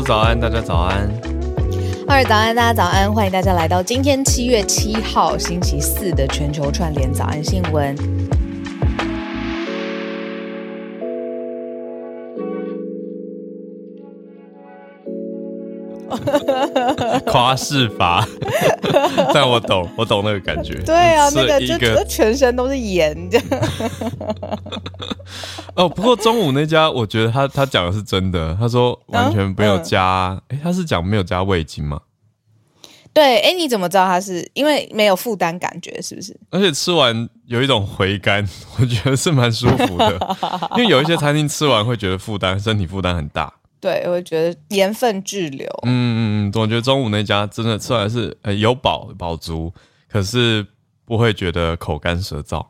早安，大家早安。二早安，大家早安，欢迎大家来到今天七月七号星期四的全球串联早安新闻。夸饰法，但我懂，我懂那个感觉。对啊，那个就全身都是盐这样。哦，不过中午那家，我觉得他他讲的是真的，他说完全没有加，哎、他是讲没有加味精吗？对，哎，你怎么知道他是因为没有负担感觉，是不是？而且吃完有一种回甘，我觉得是蛮舒服的。因为有一些餐厅吃完会觉得负担，身体负担很大。对，我会觉得盐分滞留。嗯嗯嗯，我觉得中午那家真的吃完是呃有饱饱足，可是不会觉得口干舌燥。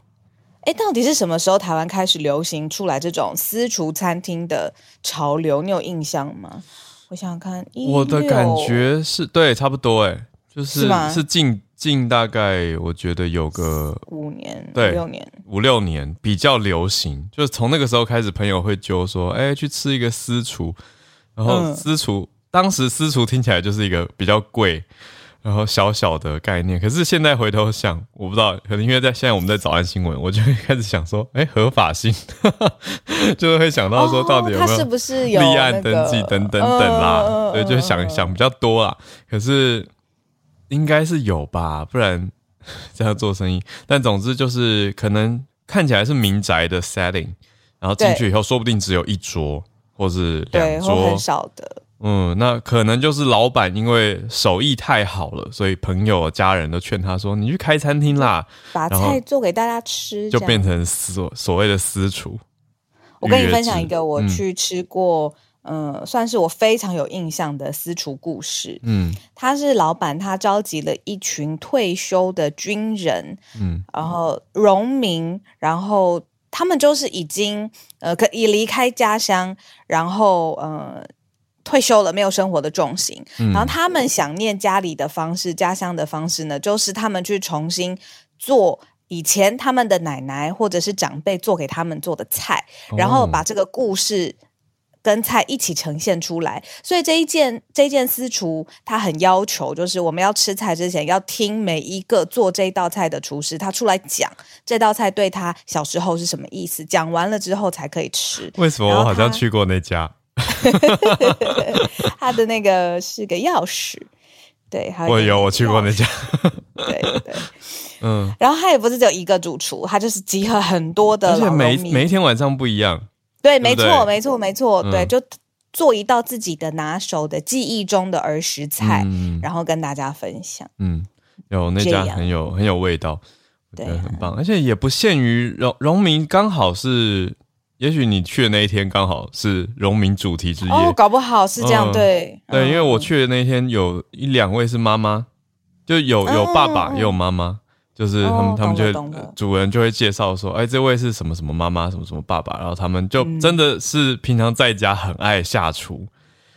哎，到底是什么时候台湾开始流行出来这种私厨餐厅的潮流？你有印象吗？我想想看，我的感觉是对，差不多哎，就是是近近大概我觉得有个五年、对六年，五六年比较流行，就是从那个时候开始，朋友会揪说，哎、去吃一个私厨，然后嗯私厨、当时私厨听起来就是一个比较贵。然后小小的概念，可是现在回头想，我不知道，可能因为在现在我们在早安新闻，我就会开始想说，哎，合法性，就是会想到说到底有没有哦是不是有立案登记等等等啦，对，就想想比较多啦。可是应该是有吧，不然 这样做生意。但总之就是可能看起来是民宅的 setting，然后进去以后说不定只有一桌或是对，两或很，少的。嗯，那可能就是老板因为手艺太好了，所以朋友家人都劝他说：“你去开餐厅啦。把菜做给大家吃，”就变成所所谓的私厨。我跟你分享一个我嗯去吃过，嗯、算是我非常有印象的私厨故事。嗯他是老板，他召集了一群退休的军人，嗯然后农民，然后他们就是已经呃可以离开家乡，然后呃退休了，没有生活的重心。嗯然后他们想念家里的方式，家乡的方式呢，就是他们去重新做。以前他们的奶奶或者是长辈做给他们做的菜，然后哦把这个故事跟菜一起呈现出来。所以这一件这一件私厨，他很要求，就是我们要吃菜之前要听每一个做这道菜的厨师他出来讲这道菜对他小时候是什么意思，讲完了之后才可以吃。为什么我好像去过那家？他的那个是个钥匙，对，还有我有我去过那家。对对。嗯，然后他也不是只有一个主厨，他就是集合很多的而且每每一天晚上不一样。对，没错，对？没错，没错，对，嗯。就做一道自己的拿手的记忆中的儿时菜，嗯。然后跟大家分享。嗯，有那家很有很有味道，我觉对很棒，而且也不限于荣荣民，刚好是，也许你去的那一天刚好是荣民主题之夜。哦，搞不好是这样，嗯。对，对，嗯因为我去的那一天有一两位是妈妈，就有有爸爸嗯也有妈妈，就是他们哦他们就主人就会介绍说，哎，这位是什么什么妈妈，什么什么爸爸，然后他们就嗯。真的是平常在家很爱下厨，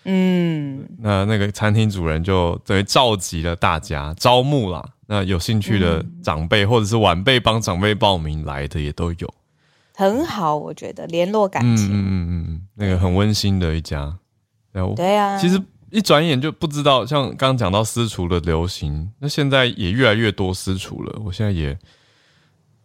嗯，那那个餐厅主人就等于召集了大家招募啦，那有兴趣的嗯。长辈或者是晚辈帮长辈报名来的也都有，很好，我觉得联络感情，嗯嗯嗯那个很温馨的一家，对啊，其实一转眼就不知道，像刚刚讲到私厨的流行，那现在也越来越多私厨了。我现在也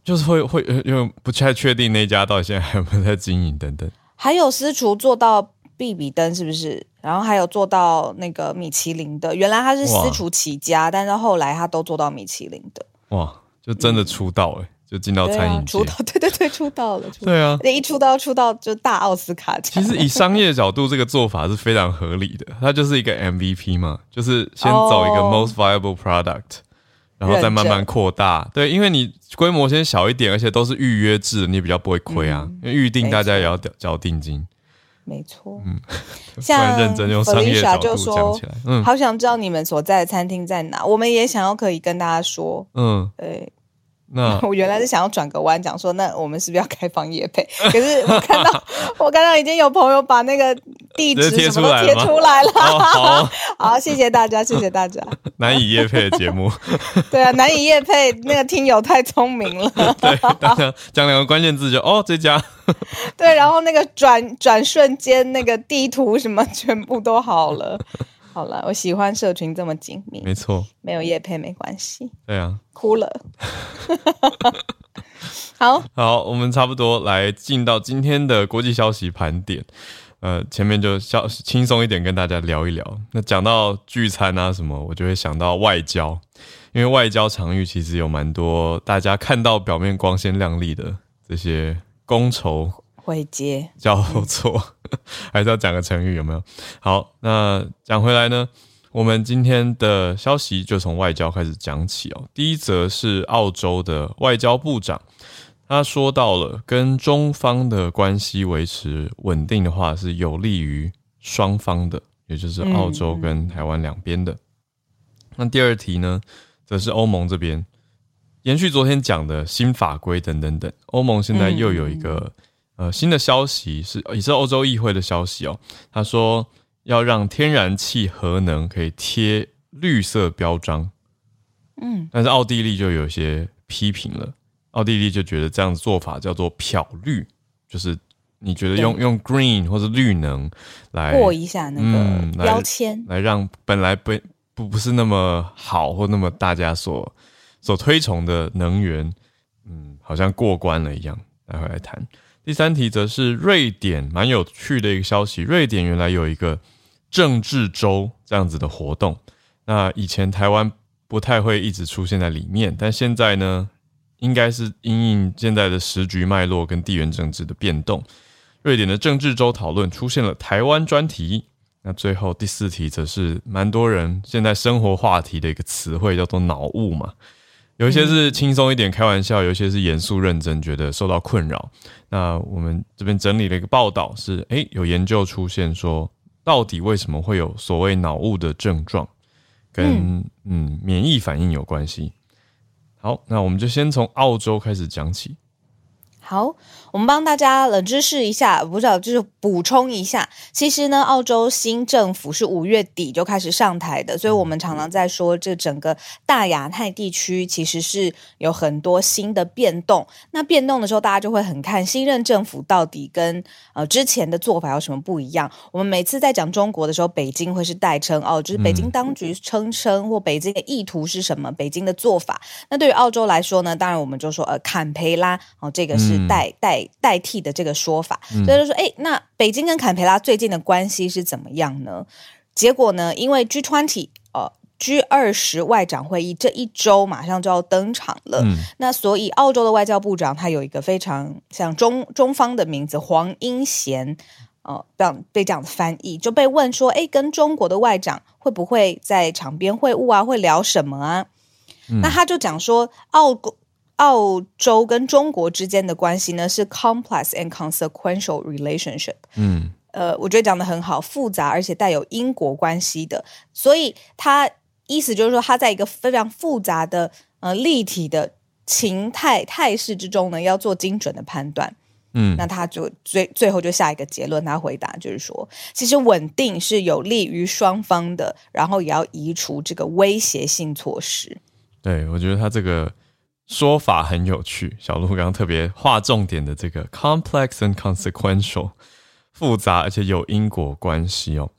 就是会会呃因为不太确定那家到底现在还有没有在经营等等。还有私厨做到必比登是不是？然后还有做到那个米其林的，原来他是私厨起家，但是后来他都做到米其林的，哇，就真的出道哎、就进到餐饮界出。道，对对对，出道了，出道对啊，那一出道出道就大奥斯卡奖。其实以商业角度，这个做法是非常合理的。它就是一个 MVP 嘛，就是先走一个哦 most viable product，、然后再慢慢扩大。对，因为你规模先小一点，而且都是预约制，你比较不会亏啊。嗯因为预定大家也要缴缴定金。没错，嗯 像然认真用商业角度讲起来，嗯好想知道你们所在的餐厅在哪，我们也想要可以跟大家说，嗯，对，那 我原来是想要转个弯讲说，那我们是不是要开放夜配？可是我看到 我看到已经有朋友把那个地址什么都贴出来了。好，好，谢谢大家，谢谢大家。难以夜配的节目，对啊，难以夜配，那个听友太聪明了。对，讲两个关键字就哦这家。对，然后那个转转瞬间，那个地图什么全部都好了。好了，我喜欢社群这么紧密。没错，没有叶配没关系。对啊，哭了。好好，我们差不多来进到今天的国际消息盘点。呃，前面就消轻松一点跟大家聊一聊。那讲到聚餐啊什么，我就会想到外交，因为外交场域其实有蛮多大家看到表面光鲜亮丽的这些觥筹。会接交错，还是要讲个成语有没有？好，那讲回来呢，我们今天的消息就从外交开始讲起哦。第一则是澳洲的外交部长，他说到了跟中方的关系维持稳定的话，是有利于双方的，也就是澳洲跟台湾两边的。那第二题呢，则是欧盟这边延续昨天讲的新法规等等等，欧盟现在又有一个。呃，新的消息是也是欧洲议会的消息哦。他说要让天然气核能可以贴绿色标章，嗯，但是奥地利就有些批评了。奥地利就觉得这样子做法叫做漂绿，就是你觉得用用 green 或者绿能来过一下那个标签，来让本来不不不是那么好或那么大家所所推崇的能源，嗯，好像过关了一样。待会来谈。第三题则是瑞典，蛮有趣的一个消息。瑞典原来有一个政治周这样子的活动，那以前台湾不太会一直出现在里面，但现在呢，应该是因应现在的时局脉络跟地缘政治的变动，瑞典的政治周讨论出现了台湾专题。那最后第四题则是蛮多人现在生活话题的一个词汇，叫做脑雾嘛。有一些是轻松一点开玩笑，有一些是严肃认真，觉得受到困扰。那我们这边整理了一个报道，是诶有研究出现说，到底为什么会有所谓脑雾的症状，跟嗯免疫反应有关系。好，那我们就先从澳洲开始讲起。好，我们帮大家冷知识一下，不知道就是补充一下。其实呢，澳洲新政府是五月底就开始上台的，所以我们常常在说，这整个大亚太地区其实是有很多新的变动。那变动的时候，大家就会很看新任政府到底跟呃之前的做法有什么不一样。我们每次在讲中国的时候，北京会是代称哦，就是北京当局称称或北京的意图是什么，北京的做法。那对于澳洲来说呢，当然我们就说呃坎培拉哦，这个是。代代代替的这个说法，所以就说，哎，那北京跟坎培拉最近的关系是怎么样呢？结果呢，因为 G twenty 呃 G 二十外长会议这一周马上就要登场了，那所以澳洲的外交部长他有一个非常像中中方的名字黄英贤，呃，这样被这样翻译，就被问说，哎，跟中国的外长会不会在场边会晤啊？会聊什么啊？那他就讲说，澳澳洲跟中国之间的关系呢是 complex and consequential relationship。嗯，呃，我觉得讲的很好，复杂而且带有因果关系的。所以他意思就是说，他在一个非常复杂的呃立体的情态态势之中呢，要做精准的判断。嗯，那他就最最后就下一个结论，他回答就是说，其实稳定是有利于双方的，然后也要移除这个威胁性措施。对，我觉得他这个。说法很有趣，小鹿刚刚特别划重点的这个 complex and consequential 复杂而且有因果关系哦。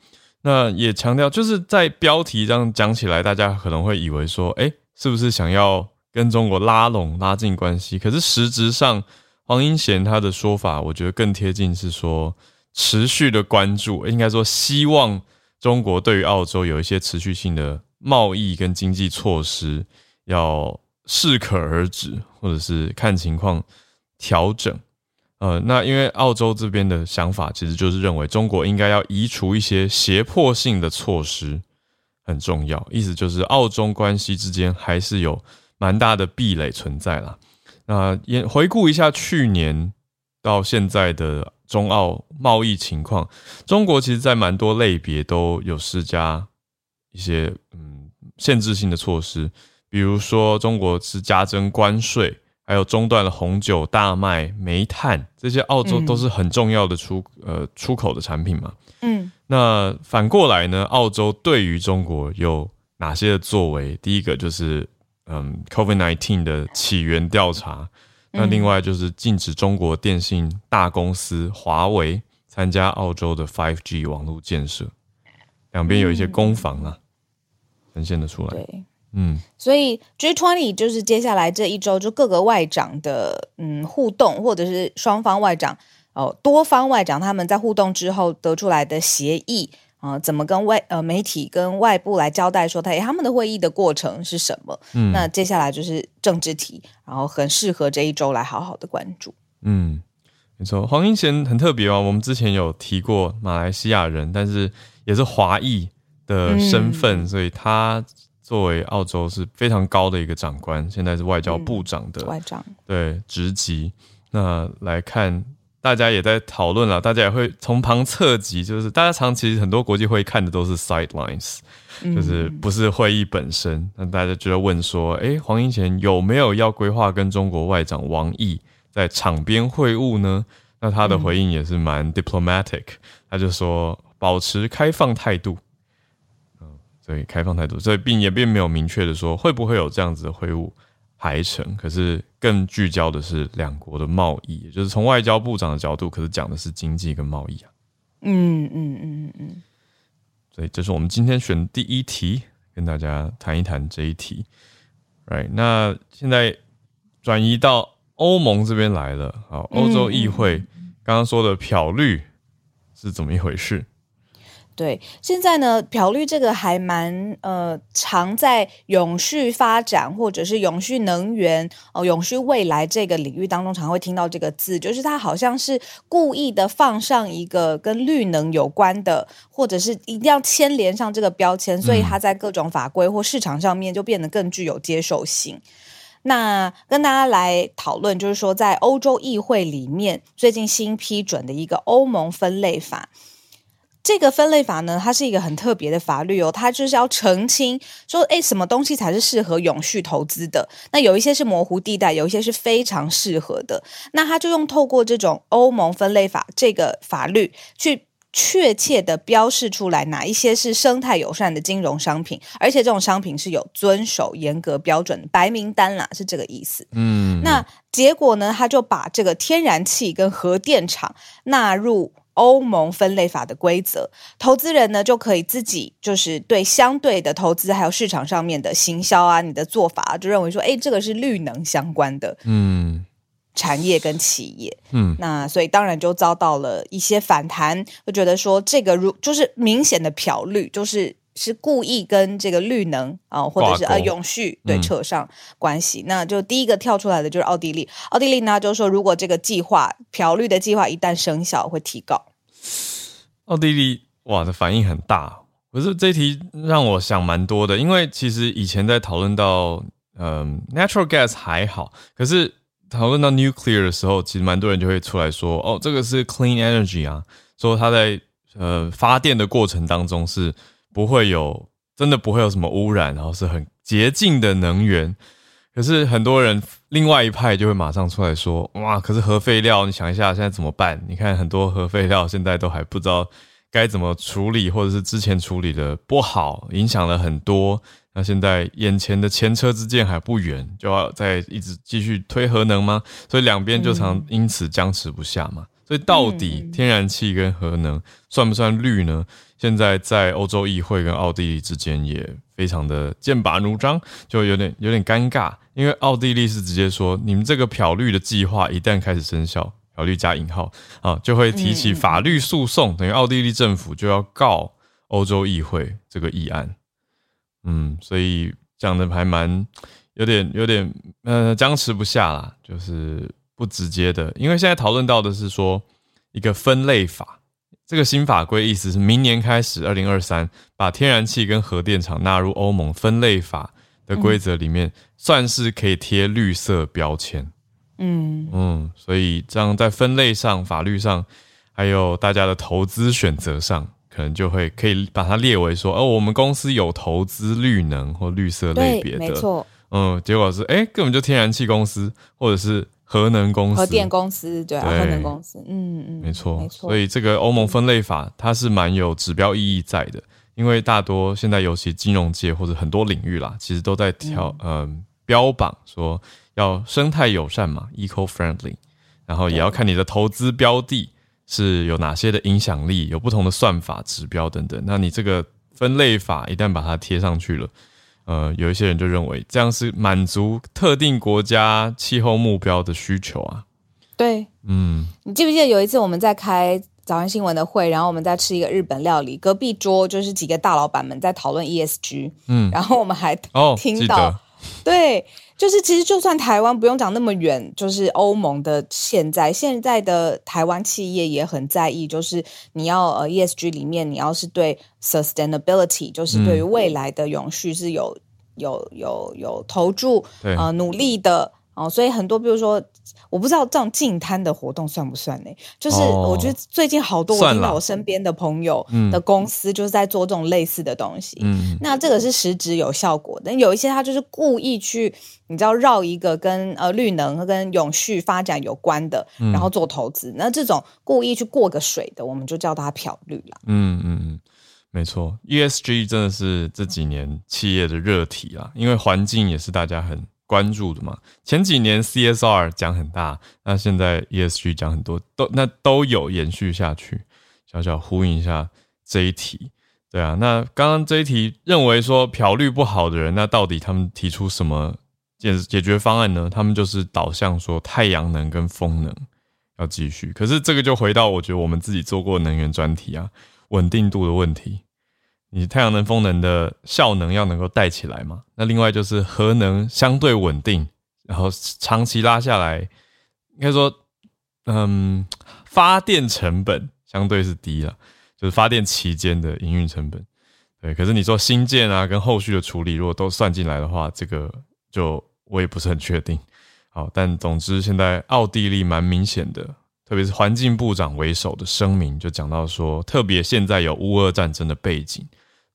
那也强调，就是在标题这样讲起来，大家可能会以为说，哎，是不是想要跟中国拉拢、拉近关系？可是实质上，黄英贤他的说法，我觉得更贴近是说，持续的关注，应该说希望中国对于澳洲有一些持续性的贸易跟经济措施要。适可而止，或者是看情况调整。呃，那因为澳洲这边的想法，其实就是认为中国应该要移除一些胁迫性的措施，很重要。意思就是澳中关系之间还是有蛮大的壁垒存在啦。那也回顾一下去年到现在的中澳贸易情况，中国其实在蛮多类别都有施加一些嗯限制性的措施。比如说中国是加征关税，还有中断了红酒、大麦、煤炭这些，澳洲都是很重要的出呃出口的产品嘛。嗯，那反过来呢，澳洲对于中国有哪些的作为？第一个就是嗯，COVID nineteen 的起源调查。那另外就是禁止中国电信大公司华为参加澳洲的 5G 网络建设，两边有一些攻防啊，呈现的出来。对。嗯，所以 G20 就是接下来这一周就各个外长的嗯互动，或者是双方外长哦多方外长他们在互动之后得出来的协议啊，怎么跟外呃媒体跟外部来交代说他他们的会议的过程是什么？嗯，那接下来就是政治题，然后很适合这一周来好好的关注。嗯，没错，黄英贤很特别哦，我们之前有提过马来西亚人，但是也是华裔的身份，所以他。作为澳洲是非常高的一个长官，现在是外交部长的外长，对职级。那来看，大家也在讨论了，大家也会从旁侧击，就是大家常其实很多国际会议看的都是 sidelines，就是不是会议本身。那大家就在问说，哎，黄英贤有没有要规划跟中国外长王毅在场边会晤呢？那他的回应也是蛮 diplomatic，他就说保持开放态度。对开放态度，所以并也并没有明确的说会不会有这样子的会晤排程，可是更聚焦的是两国的贸易，也就是从外交部长的角度，可是讲的是经济跟贸易啊。嗯嗯嗯嗯嗯。所以这是我们今天选第一题，跟大家谈一谈这一题。Right，那现在转移到欧盟这边来了，好，欧洲议会刚刚说的漂绿是怎么一回事？对，现在呢，漂绿这个还蛮呃常在永续发展或者是永续能源哦永续未来这个领域当中，常会听到这个字，就是它好像是故意的放上一个跟绿能有关的，或者是一定要牵连上这个标签，所以它在各种法规或市场上面就变得更具有接受性。那跟大家来讨论，就是说在欧洲议会里面最近新批准的一个欧盟分类法。这个分类法呢，它是一个很特别的法律哦，它就是要澄清说，哎，什么东西才是适合永续投资的？那有一些是模糊地带，有一些是非常适合的。那它就用透过这种欧盟分类法这个法律，去确切的标示出来哪一些是生态友善的金融商品，而且这种商品是有遵守严格标准白名单啦，是这个意思。嗯，那结果呢，他就把这个天然气跟核电厂纳入。欧盟分类法的规则，投资人呢就可以自己就是对相对的投资还有市场上面的行销啊，你的做法就认为说，哎，这个是绿能相关的，嗯，产业跟企业，嗯，那所以当然就遭到了一些反弹，就觉得说这个如就是明显的漂绿，就是。是故意跟这个绿能啊，或者是呃永续对扯上关系。那就第一个跳出来的就是奥地利，奥地利呢就是说，如果这个计划漂绿的计划一旦生效，会提高。奥地利哇的反应很大，可是这题让我想蛮多的，因为其实以前在讨论到嗯 natural gas 还好，可是讨论到 nuclear 的时候，其实蛮多人就会出来说，哦，这个是 clean energy 啊，说它在呃发电的过程当中是。不会有，真的不会有什么污染，然后是很洁净的能源。可是很多人另外一派就会马上出来说：“哇，可是核废料，你想一下现在怎么办？你看很多核废料现在都还不知道该怎么处理，或者是之前处理的不好，影响了很多。那现在眼前的前车之鉴还不远，就要再一直继续推核能吗？所以两边就常因此僵持不下嘛。所以到底天然气跟核能算不算绿呢？”现在在欧洲议会跟奥地利之间也非常的剑拔弩张，就有点有点尴尬，因为奥地利是直接说，你们这个漂绿的计划一旦开始生效，漂绿加引号啊，就会提起法律诉讼，等于奥地利政府就要告欧洲议会这个议案。嗯，所以讲的还蛮有点有点呃僵持不下啦，就是不直接的，因为现在讨论到的是说一个分类法。这个新法规意思是明年开始，二零二三把天然气跟核电厂纳入欧盟分类法的规则里面，算是可以贴绿色标签。嗯嗯，所以这样在分类上、法律上，还有大家的投资选择上，可能就会可以把它列为说，哦，我们公司有投资绿能或绿色类别的没错嗯，结果是哎，根本就天然气公司或者是核能公司、核电公司，对啊，核能公司，嗯嗯，没错，没错。所以这个欧盟分类法它是蛮有指标意义在的，因为大多现在尤其金融界或者很多领域啦，其实都在调嗯标榜说要生态友善嘛，eco friendly，然后也要看你的投资标的是有哪些的影响力，有不同的算法指标等等。那你这个分类法一旦把它贴上去了。呃，有一些人就认为这样是满足特定国家气候目标的需求啊。对，嗯，你记不记得有一次我们在开早安新闻的会，然后我们在吃一个日本料理，隔壁桌就是几个大老板们在讨论 ESG，嗯，然后我们还哦 听到，对。就是其实就算台湾不用讲那么远，就是欧盟的现在现在的台湾企业也很在意，就是你要呃 ESG 里面你要是对 sustainability，就是对于未来的永续是有有有有投注呃努力的。哦，所以很多，比如说，我不知道这种净摊的活动算不算呢？就是我觉得最近好多我听到我身边的朋友的公司就是在做这种类似的东西。嗯，那这个是实质有效果的。有一些他就是故意去，你知道绕一个跟呃绿能跟永续发展有关的，然后做投资。那这种故意去过个水的，我们就叫它漂绿了。嗯嗯嗯，没错，ESG 真的是这几年企业的热题啊，因为环境也是大家很。关注的嘛，前几年 CSR 讲很大，那现在 ESG 讲很多，都那都有延续下去。小小呼应一下这一题，对啊，那刚刚这一题认为说漂绿不好的人，那到底他们提出什么解解决方案呢？他们就是导向说太阳能跟风能要继续，可是这个就回到我觉得我们自己做过能源专题啊，稳定度的问题。你太阳能、风能的效能要能够带起来嘛？那另外就是核能相对稳定，然后长期拉下来，应该说，嗯，发电成本相对是低了，就是发电期间的营运成本。对，可是你说新建啊，跟后续的处理，如果都算进来的话，这个就我也不是很确定。好，但总之现在奥地利蛮明显的。特别是环境部长为首的声明就讲到说，特别现在有乌俄战争的背景，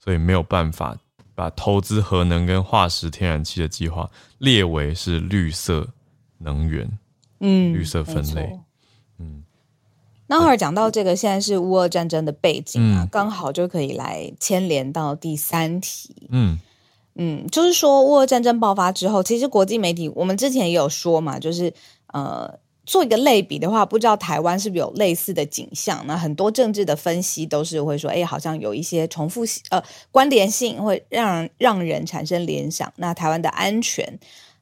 所以没有办法把投资核能跟化石天然气的计划列为是绿色能源，嗯，绿色分类，嗯。那会儿讲到这个，现在是乌俄战争的背景啊，刚好就可以来牵连到第三题，嗯嗯，就是说乌俄战争爆发之后，其实国际媒体我们之前也有说嘛，就是呃。做一个类比的话，不知道台湾是不是有类似的景象？那很多政治的分析都是会说，哎，好像有一些重复性，呃，关联性会让让人产生联想。那台湾的安全，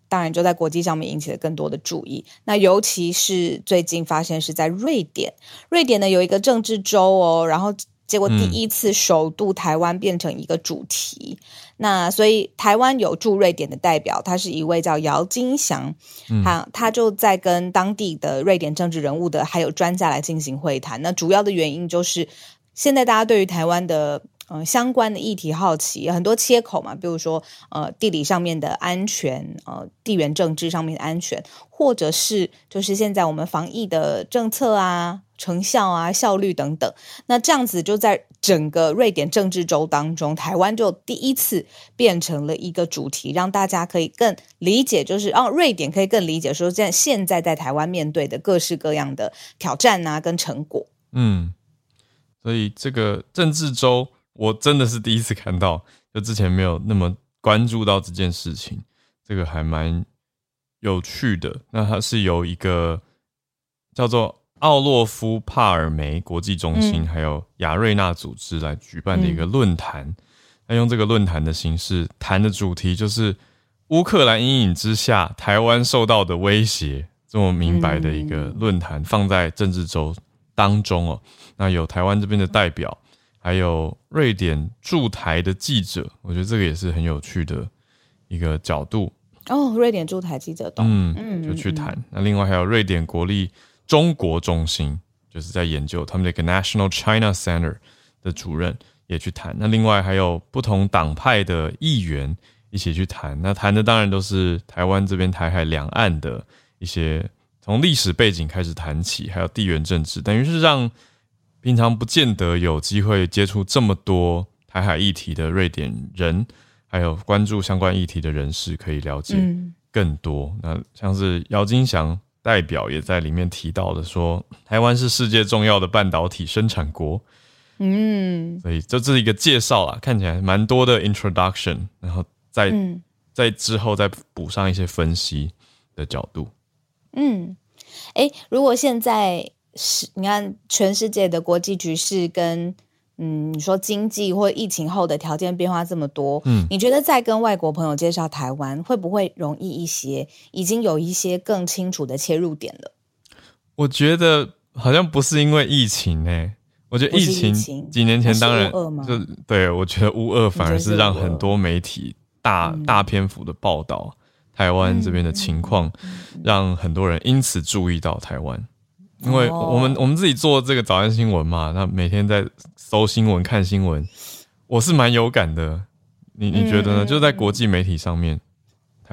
当然就在国际上面引起了更多的注意。那尤其是最近发现是在瑞典，瑞典呢有一个政治州哦，然后。结果第一次首度台湾变成一个主题，那所以台湾有驻瑞典的代表，他是一位叫姚金祥，他他就在跟当地的瑞典政治人物的还有专家来进行会谈。那主要的原因就是现在大家对于台湾的。呃，相关的议题好奇很多切口嘛，比如说呃，地理上面的安全，呃，地缘政治上面的安全，或者是就是现在我们防疫的政策啊、成效啊、效率等等。那这样子就在整个瑞典政治周当中，台湾就第一次变成了一个主题，让大家可以更理解，就是让瑞典可以更理解说，在现在在台湾面对的各式各样的挑战啊，跟成果。嗯，所以这个政治周。我真的是第一次看到，就之前没有那么关注到这件事情，这个还蛮有趣的。那它是由一个叫做奥洛夫帕尔梅国际中心，还有亚瑞纳组织来举办的一个论坛。那用这个论坛的形式谈的主题就是乌克兰阴影之下台湾受到的威胁，这么明白的一个论坛放在政治周当中哦。那有台湾这边的代表。还有瑞典驻台的记者，我觉得这个也是很有趣的一个角度哦。瑞典驻台记者，嗯嗯，就去谈。那另外还有瑞典国立中国中心，就是在研究他们的一个 National China Center 的主任也去谈。那另外还有不同党派的议员一起去谈。那谈的当然都是台湾这边台海两岸的一些从历史背景开始谈起，还有地缘政治，等于是让。平常不见得有机会接触这么多台海议题的瑞典人，还有关注相关议题的人士可以了解嗯更多。那像是姚金祥代表也在里面提到的说，台湾是世界重要的半导体生产国，嗯。所以这这是一个介绍啊，看起来蛮多的 introduction，然后再、嗯。在之后再补上一些分析的角度。嗯，哎，如果现在是你看全世界的国际局势跟嗯，你说经济或疫情后的条件变化这么多，嗯你觉得再跟外国朋友介绍台湾会不会容易一些？已经有一些更清楚的切入点了。我觉得好像不是因为疫情诶、我觉得疫情情几年前当然就对我觉得乌二反而是让很多媒体大嗯大篇幅的报道台湾这边的情况，让很多人因此注意到台湾。因为哦我们我们自己做这个早安新闻嘛，那每天在搜新闻、看新闻，我是蛮有感的。你你觉得呢？嗯就在国际媒体上面，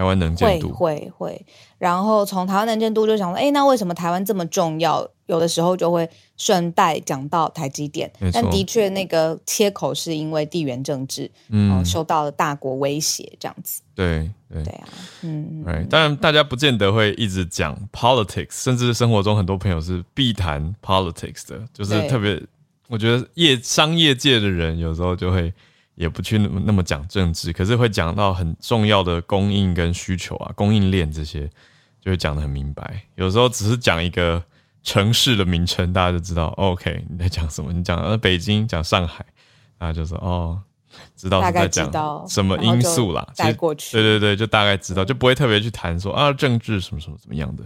台湾能见会度，会会，然后从台湾能见度就想说，哎，那为什么台湾这么重要？有的时候就会顺带讲到台积电。但的确那个切口是因为地缘政治，嗯。哦，，受到了大国威胁这样子。对对。对啊，嗯，对，当然大家不见得会一直讲 politics，甚至生活中很多朋友是必谈 politics 的，就是特别，我觉得业商业界的人有时候就会也不去那么那么讲政治，可是会讲到很重要的供应跟需求啊，供应链这些就会讲得很明白。有时候只是讲一个城市的名称，大家就知道、哦 OK 你在讲什么。你讲呃北京，讲上海，大家就说哦，知道大概是在讲什么因素啦。其实带过去。对对对，就大概知道，就不会特别去谈说啊政治什么什么怎么样的。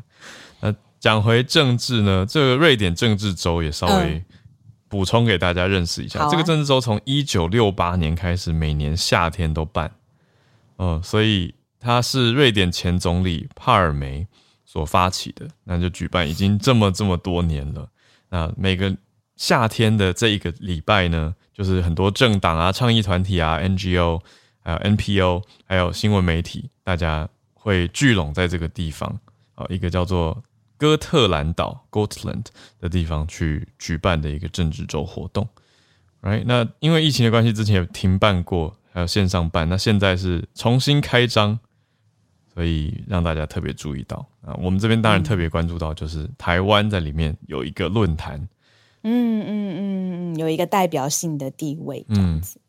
那讲回政治呢，这个瑞典政治周也稍微嗯补充给大家认识一下。啊这个政治周从一九六八年开始，每年夏天都办，嗯，所以它是瑞典前总理帕尔梅所发起的，那就举办已经这么这么多年了。那每个夏天的这一个礼拜呢，就是很多政党啊、倡议团体啊、NGO，还有 NPO，还有新闻媒体，大家会聚拢在这个地方啊，一个叫做哥特兰岛 （Gotland） 的地方去举办的一个政治周活动。Right？那因为疫情的关系，之前有停办过，还有线上办，那现在是重新开张，所以让大家特别注意到啊。我们这边当然特别关注到，就是台湾在里面有一个论坛，嗯嗯嗯嗯，有一个代表性的地位这样嗯子。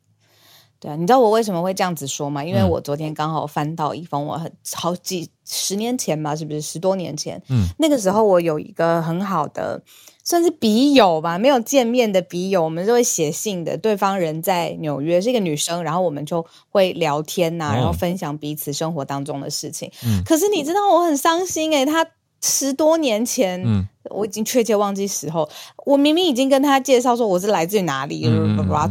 对啊，你知道我为什么会这样子说吗？因为嗯我昨天刚好翻到一封我很好几十年前吧，是不是十多年前？嗯，那个时候我有一个很好的，算是笔友吧，没有见面的笔友，我们就会写信的。对方人在纽约，是一个女生，然后我们就会聊天呐、哦然后分享彼此生活当中的事情。嗯可是你知道我很伤心诶、她十多年前，嗯。我已经确切忘记时候，我明明已经跟他介绍说我是来自于哪里，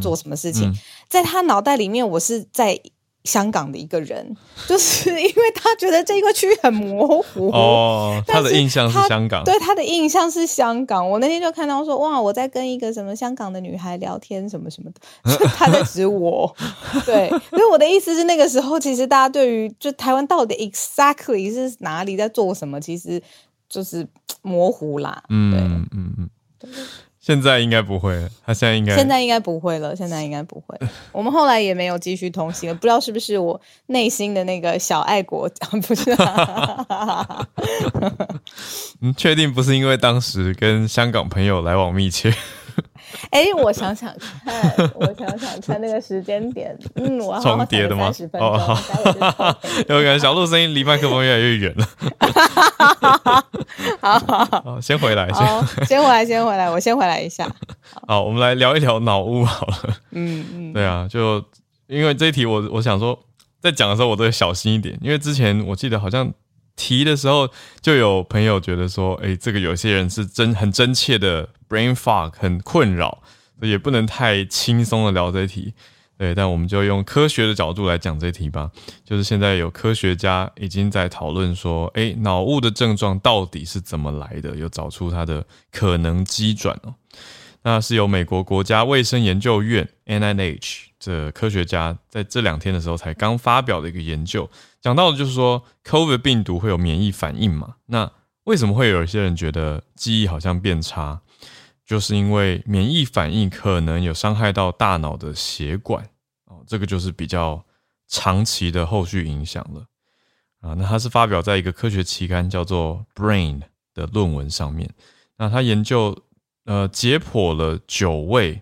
做什么事情，嗯。在他脑袋里面我是在香港的一个人，就是因为他觉得这个区域很模糊。哦，他的印象是香港，对他的印象是香港，我那天就看到说，哇，我在跟一个什么香港的女孩聊天，什么什么的，就他在指我。对，所以我的意思是，那个时候其实大家对于就台湾到底 exactly 是哪里在做什么，其实就是模糊啦。对，嗯嗯。嗯，现在应该不会了，他现在应该现在应该不会了，现在应该不会。我们后来也没有继续通信了，不知道是不是我内心的那个小爱国，不是、啊？嗯，确定不是因为当时跟香港朋友来往密切，哎，我想想看，我想想看那个时间点，嗯，我好好重叠的吗 有感觉小鹿声音离麦克风越来越远了。好好好，先回来，先，先回来，先回来，我先回来一下。好，我们来聊一聊脑雾好了。嗯嗯，对啊，就因为这一题我，我想说，在讲的时候我都会小心一点，因为之前我记得好像提的时候，就有朋友觉得说，哎，这个有些人是真很真切的 brain fog，很困扰，所以也不能太轻松的聊这题。对，但我们就用科学的角度来讲这题吧。就是现在有科学家已经在讨论说，诶，脑雾的症状到底是怎么来的？有找出它的可能机转哦。那是由美国国家卫生研究院 （NIH） 这科学家在这两天的时候才刚发表的一个研究，讲到的就是说，COVID 病毒会有免疫反应嘛？那为什么会有一些人觉得记忆好像变差？就是因为免疫反应可能有伤害到大脑的血管哦，这个就是比较长期的后续影响了啊。那它是发表在一个科学期刊叫做《Brain》的论文上面。那他研究呃解剖了九位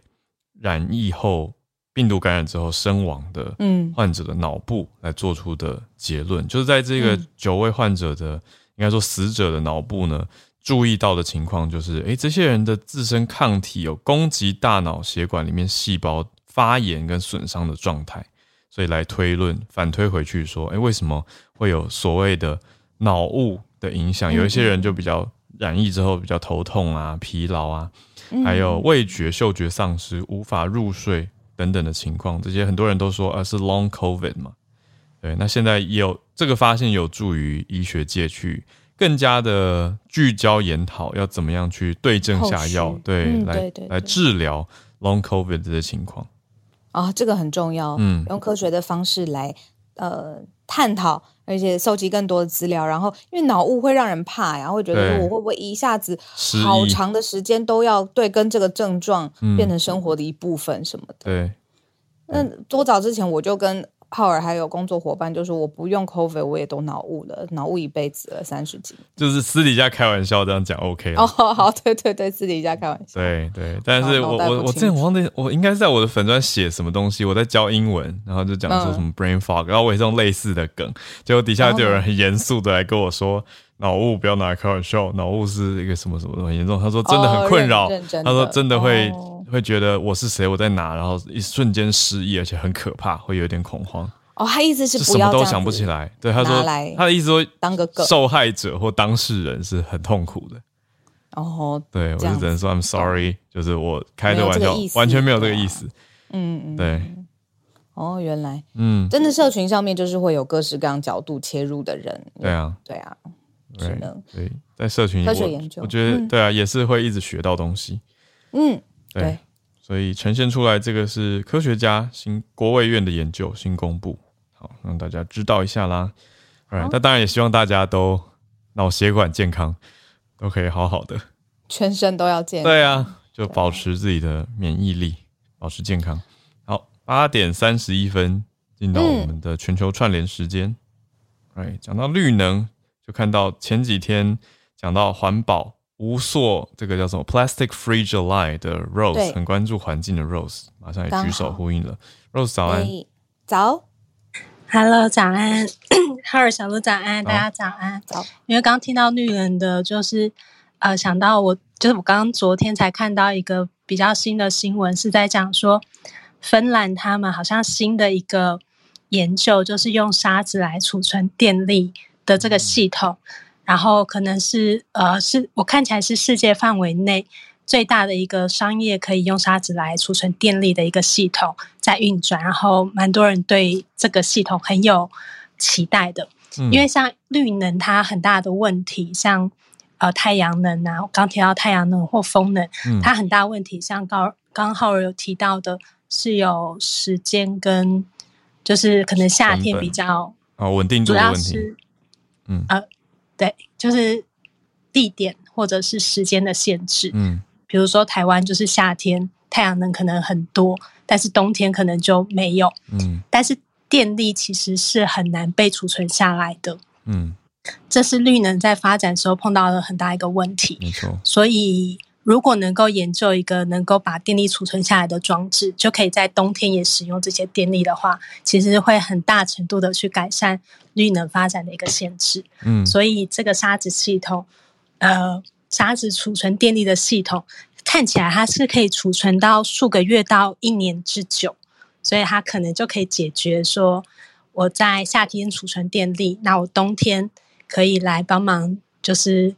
染疫后病毒感染之后身亡的嗯患者的脑部来做出的结论，就是在这个九位患者的应该说死者的脑部呢。注意到的情况就是，诶，这些人的自身抗体有攻击大脑血管里面细胞发炎跟损伤的状态，所以来推论反推回去说，诶，为什么会有所谓的脑雾的影响？有一些人就比较染疫之后比较头痛啊、疲劳啊，还有味觉、嗅觉丧失、无法入睡等等的情况，这些很多人都说啊是 Long COVID 嘛。对，那现在也有这个发现，有助于医学界去。更加的聚焦研讨，要怎么样去对症下药，对，来来治疗 long covid 的情况啊，这个很重要。嗯，用科学的方式来呃探讨，而且收集更多的资料。然后，因为脑雾会让人怕呀，会觉得我会不会一下子好长的时间都要对跟这个症状变成生活的一部分什么的。对，那多早之前我就跟。浩尔还有工作伙伴就是：“我不用 COVID，我也都脑雾了，脑雾一辈子了，三十几。”就是私底下开玩笑这样讲，OK 哦，好，对对对，私底下开玩笑。对对，但是我我我之前忘记，我应该是在我的粉砖写什么东西，我在教英文，然后就讲说什么 brain fog，然后我也是用类似的梗，结果底下就有人很严肃的来跟我说：“脑雾不要拿来开玩笑，脑雾是一个什么什么很严重。”他说：“真的很困扰。”他说：“真的会。”会觉得我是谁，我在哪，然后一瞬间失忆，而且很可怕，会有点恐慌。哦，他意思是什么都想不起来。对，他说他的意思说，当个受害者或当事人是很痛苦的。哦，对，我就只能说 I'm sorry，就是我开的玩笑，完全没有这个意思。嗯嗯，对。哦，原来，嗯，真的社群上面就是会有各式各样角度切入的人。对啊，对啊，只能对在社群科学研究，我觉得对啊，也是会一直学到东西。嗯。对，所以呈现出来这个是科学家新国卫院的研究新公布，好让大家知道一下啦。哎，那当然也希望大家都脑血管健康，都可以好好的，全身都要健康。对啊，就保持自己的免疫力，保持健康。好，八点三十一分进到我们的全球串联时间。哎，讲到绿能，就看到前几天讲到环保。无塑这个叫什么 “plastic free July” 的 Rose 很关注环境的 Rose，马上也举手呼应了。Rose 早安，早，Hello 早安，哈尔小鹿早安，大家早安。早，因为刚听到绿人的，就是呃想到我，就是我刚刚昨天才看到一个比较新的新闻，是在讲说芬兰他们好像新的一个研究，就是用沙子来储存电力的这个系统。然后可能是呃，是我看起来是世界范围内最大的一个商业可以用沙子来储存电力的一个系统在运转，然后蛮多人对这个系统很有期待的。因为像绿能，它很大的问题，像呃太阳能啊，刚提到太阳能或风能，它很大问题，像刚刚浩儿有提到的，是有时间跟就是可能夏天比较啊稳定度的问题，嗯呃。对，就是地点或者是时间的限制。嗯，比如说台湾就是夏天太阳能可能很多，但是冬天可能就没有。嗯，但是电力其实是很难被储存下来的。嗯，这是绿能在发展时候碰到了很大一个问题。没错，所以。如果能够研究一个能够把电力储存下来的装置，就可以在冬天也使用这些电力的话，其实会很大程度的去改善绿能发展的一个限制。嗯，所以这个沙子系统，呃，沙子储存电力的系统，看起来它是可以储存到数个月到一年之久，所以它可能就可以解决说我在夏天储存电力，那我冬天可以来帮忙，就是。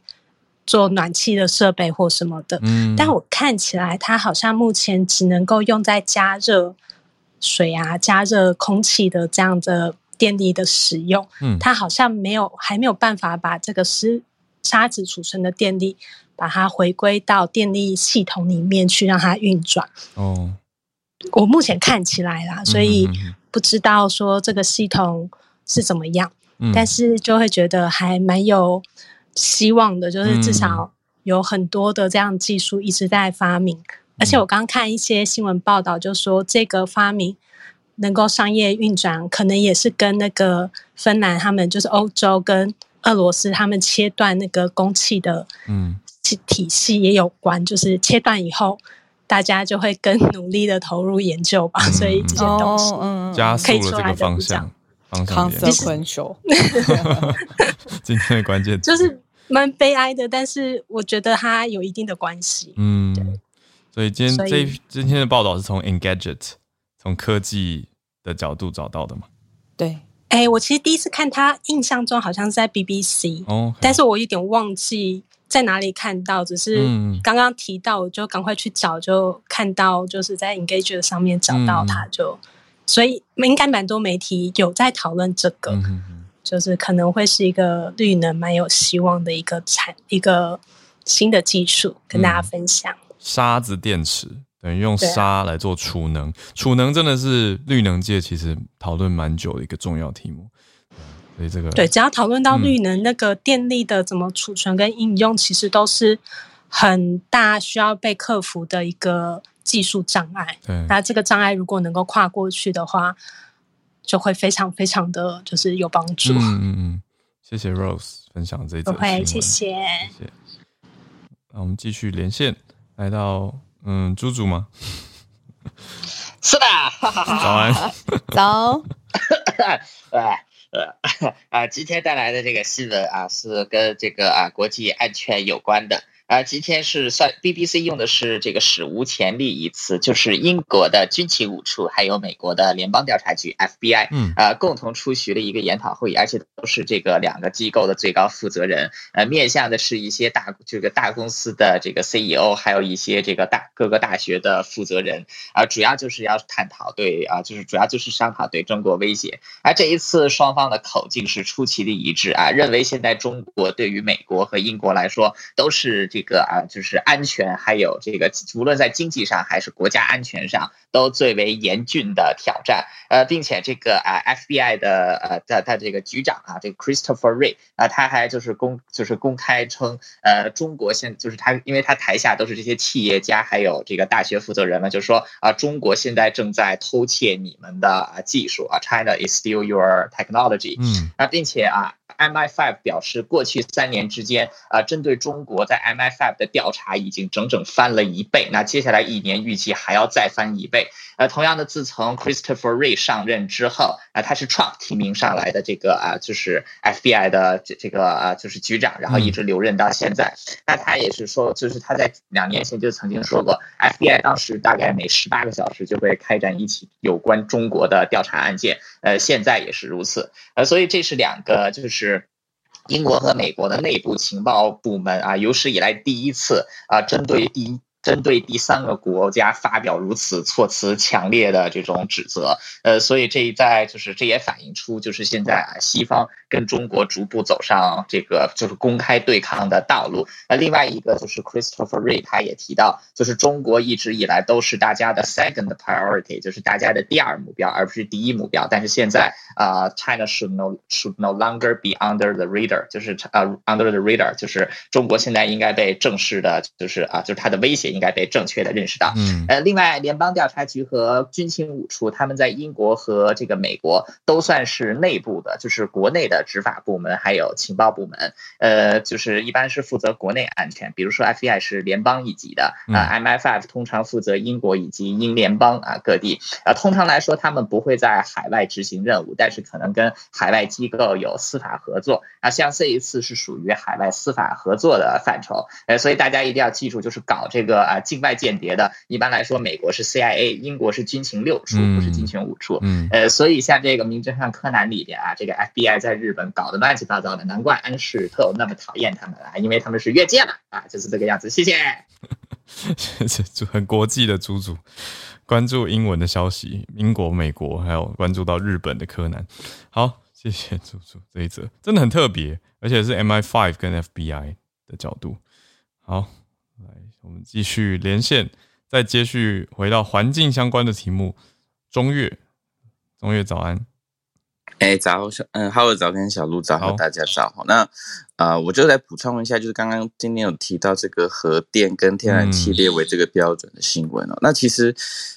做暖气的设备或什么的，嗯，但我看起来它好像目前只能够用在加热水啊、加热空气的这样的电力的使用，嗯，它好像没有还没有办法把这个湿沙子储存的电力把它回归到电力系统里面去让它运转。哦，我目前看起来啦，所以不知道说这个系统是怎么样，但是就会觉得还蛮有。希望的就是至少有很多的这样技术一直在发明，而且我刚看一些新闻报道，就说这个发明能够商业运转，可能也是跟那个芬兰他们就是欧洲跟俄罗斯他们切断那个供气的嗯。体体系也有关，就是切断以后，大家就会更努力的投入研究吧，嗯。所以这些东西。嗯加速了这个方向方向点。consequential，今天的关键就是蛮悲哀的，但是我觉得它有一定的关系。嗯，所以今天这今天的报道是从 Engadget 从科技的角度找到的嘛？对，哎，我其实第一次看他，印象中好像是在 BBC，、哦，但是我有点忘记在哪里看到，只是嗯刚刚提到，我就赶快去找，就看到就是在 Engage 上面找到嗯它，就所以应该蛮多媒体有在讨论这个，嗯哼哼就是可能会是一个绿能蛮有希望的一个产一个新的技术跟大家分享。沙子电池等于用沙来做储能，储能真的是绿能界其实讨论蛮久的一个重要题目。所以这个对，只要讨论到嗯绿能，那个电力的怎么储存跟应用，其实都是很大需要被克服的一个技术障碍。对那这个障碍如果能够跨过去的话，就会非常非常的就是有帮助。嗯嗯嗯，谢谢 Rose 分享这一则不会，新闻谢谢。谢谢。那我们继续连线，来到嗯，猪猪吗？是的，哈哈哈早安。早，呃呃啊，今天带来的这个新闻啊，是跟这个啊国际安全有关的。啊，今天是算 BBC 用的是这个史无前例一次，就是英国的军情五处还有美国的联邦调查局 FBI，嗯呃，共同出席了一个研讨会，而且都是这个两个机构的最高负责人，呃，面向的是一些大这个大公司的这个 CEO，还有一些这个大各个大学的负责人，啊、主要就是要探讨对啊、就是主要就是商讨对中国威胁。而这一次双方的口径是出奇的一致啊，认为现在中国对于美国和英国来说都是这个啊，就是安全还有这个无论在经济上还是国家安全上都最为严峻的挑战。呃，并且这个啊 FBI 的呃的的这个局长啊，这个 Christopher Wray 啊，他还就是公就是公开称，呃，中国现就是他，因为他台下都是这些企业家还有这个大学负责人嘛，就说啊，中国现在正在偷窃你们的啊技术啊，China is steal your technology。嗯啊，并且啊，MI5 表示，过去三年之间，啊，针对中国在 MI5 的调查已经整整翻了一倍。那接下来一年预计还要再翻一倍。呃，同样的，自从 Christopher Wray 上任之后，啊，他是 Trump 提名上来的这个啊，就是 FBI 的这这个啊，就是局长，然后一直留任到现在。那他也是说，就是他在两年前就曾经说过，FBI 当时大概每十八个小时就会开展一起有关中国的调查案件，呃，现在也是如此。呃，所以这是两个就是。英国和美国的内部情报部门啊，有史以来第一次啊，针对第一针对第三个国家发表如此措辞强烈的这种指责，呃，所以这一在就是这也反映出就是现在啊，西方跟中国逐步走上这个就是公开对抗的道路。那，另外一个就是 Christopher Wray 他也提到，就是中国一直以来都是大家的 second priority，就是大家的第二目标，而不是第一目标。但是现在啊、c h i n a should no should no longer be under the radar，就是呃、under the radar，就是中国现在应该被正式的，就是啊、就是它的威胁应该被正确的认识到。嗯呃，另外，联邦调查局和军情五处，他们在英国和这个美国都算是内部的，就是国内的执法部门，还有情报部门。呃，就是一般是负责国内安全，比如说 FBI 是联邦一级的，啊、m i 5通常负责英国以及英联邦啊各地。啊，通常来说，他们不会在海外执行任务，但是可能跟海外机构有司法合作。啊，像这一次是属于海外司法合作的范畴。呃，所以大家一定要记住，就是搞这个啊境外间谍的，一般来说，美国是 CIA，英国是军情六处，不是军情五处。嗯呃，所以像这个《名侦探柯南》里边啊，这个 FBI 在日日本搞得乱七八糟的，难怪安室特那么讨厌他们啊，因为他们是越界了啊，就是这个样子。谢谢。谢谢很国际的猪猪，关注英文的消息，英国、美国，还有关注到日本的柯南。好，谢谢猪猪这一则真的很特别，而且是 MI5 跟 FBI 的角度。好，来我们继续连线，再接续回到环境相关的题目。中越，中越早安。哎，早，嗯，哈喽，早跟小鹿早，大家早。那啊，我就来补充一下，就是刚刚今天有提到这个核电跟天然气列为这个标准的新闻哦。那其实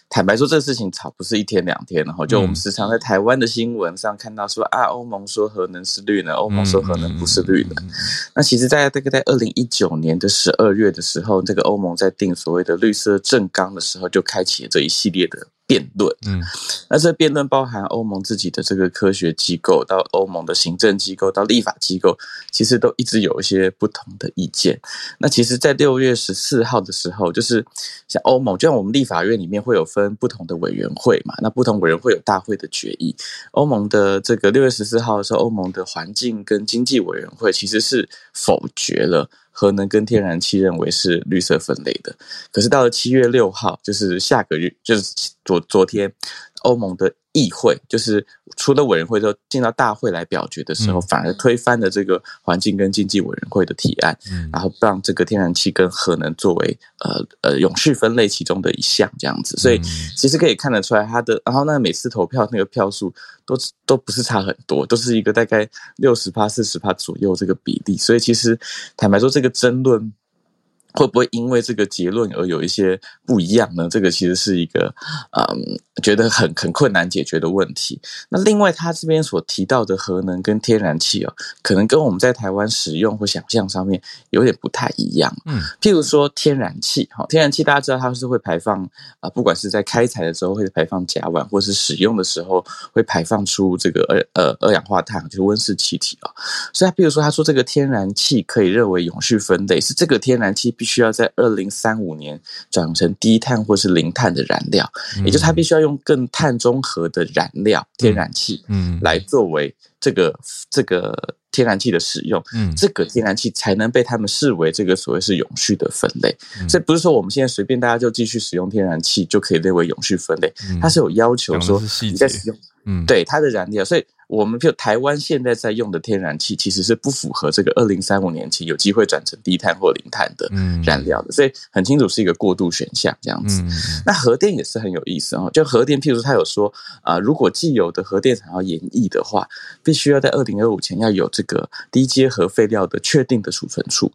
坦白说，这个事情吵不是一天两天的哈。就我们时常在台湾的新闻上看到说啊，欧盟说核能是绿能，欧盟说核能不是绿能。那其实，在这个在二零一九年的十二月的时候，这个欧盟在定所谓的绿色正纲的时候，就开启了这一系列的。辩论，嗯，那这辩论包含欧盟自己的这个科学机构，到欧盟的行政机构，到立法机构，其实都一直有一些不同的意见。那其实，在六月十四号的时候，就是像欧盟，就像我们立法院里面会有分不同的委员会嘛，那不同委员会有大会的决议。欧盟的这个六月十四号的时候，欧盟的环境跟经济委员会其实是否决了。核能跟天然气认为是绿色分类的，可是到了七月六号，就是下个月，就是昨昨天，欧盟的。议会就是除了委员会之后，进到大会来表决的时候，反而推翻了这个环境跟经济委员会的提案，然后让这个天然气跟核能作为呃呃永续分类其中的一项这样子。所以其实可以看得出来，它的然后那每次投票那个票数都都不是差很多，都是一个大概六十趴四十趴左右这个比例。所以其实坦白说，这个争论。会不会因为这个结论而有一些不一样呢？这个其实是一个，嗯，觉得很很困难解决的问题。那另外，他这边所提到的核能跟天然气哦，可能跟我们在台湾使用或想象上面有点不太一样。嗯，譬如说天然气，哈，天然气大家知道它是会排放啊，不管是在开采的时候会排放甲烷，或是使用的时候会排放出这个二呃二氧化碳，就是温室气体啊。所以，他譬如说他说这个天然气可以认为永续分类，是这个天然气必须要在二零三五年转成低碳或是零碳的燃料，也就是它必须要用更碳中和的燃料天然气，嗯，来作为这个这个天然气的使用，嗯，这个天然气才能被他们视为这个所谓是永续的分类。所以不是说我们现在随便大家就继续使用天然气就可以列为永续分类，它是有要求说你在使用，嗯，对它的燃料，所以。我们就台湾现在在用的天然气，其实是不符合这个二零三五年起有机会转成低碳或零碳的燃料的，所以很清楚是一个过渡选项这样子。那核电也是很有意思哦，就核电，譬如他有说啊，如果既有的核电厂要延役的话，必须要在二零二五前要有这个低阶核废料的确定的储存处，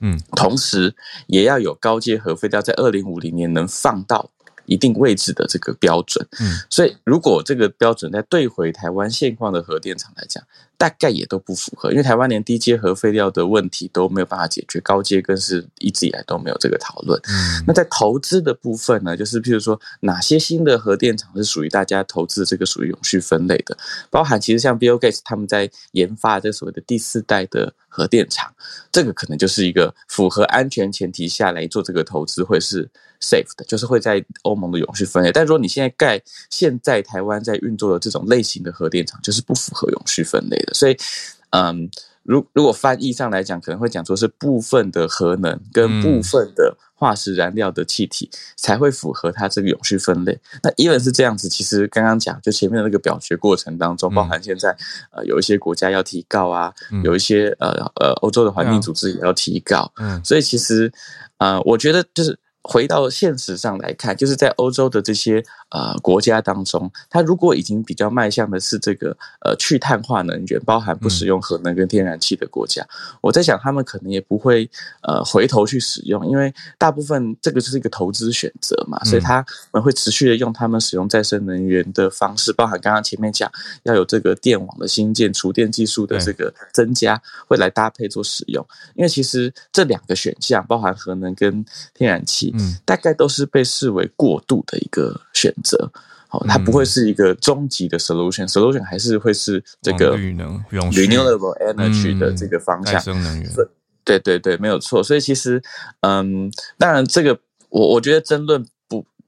嗯，同时也要有高阶核废料在二零五零年能放到。一定位置的这个标准，嗯，所以如果这个标准在对回台湾现况的核电厂来讲，大概也都不符合，因为台湾连低阶核废料的问题都没有办法解决，高阶更是一直以来都没有这个讨论。那在投资的部分呢，就是譬如说哪些新的核电厂是属于大家投资这个属于永续分类的，包含其实像 Bill Gates 他们在研发这所谓的第四代的核电厂，这个可能就是一个符合安全前提下来做这个投资会是。Safe 的，就是会在欧盟的永续分类。但如果你现在盖现在台湾在运作的这种类型的核电厂，就是不符合永续分类的。所以，嗯，如如果翻译上来讲，可能会讲说是部分的核能跟部分的化石燃料的气体才会符合它这个永续分类。那因为是这样子，其实刚刚讲就前面的那个表决过程当中，包含现在呃有一些国家要提告啊，有一些呃呃欧洲的环境组织也要提告。嗯，所以其实啊，我觉得就是。回到现实上来看，就是在欧洲的这些呃国家当中，它如果已经比较迈向的是这个呃去碳化能源，包含不使用核能跟天然气的国家，我在想他们可能也不会呃回头去使用，因为大部分这个就是一个投资选择嘛，所以他们会持续的用他们使用再生能源的方式，包含刚刚前面讲要有这个电网的新建、储电技术的这个增加，会来搭配做使用，因为其实这两个选项，包含核能跟天然气。嗯，大概都是被视为过度的一个选择，好，它不会是一个终极的 solution，solution 还是会是这个 renewable energy 的这个方向，对对对，没有错。所以其实，嗯，当然这个我我觉得争论。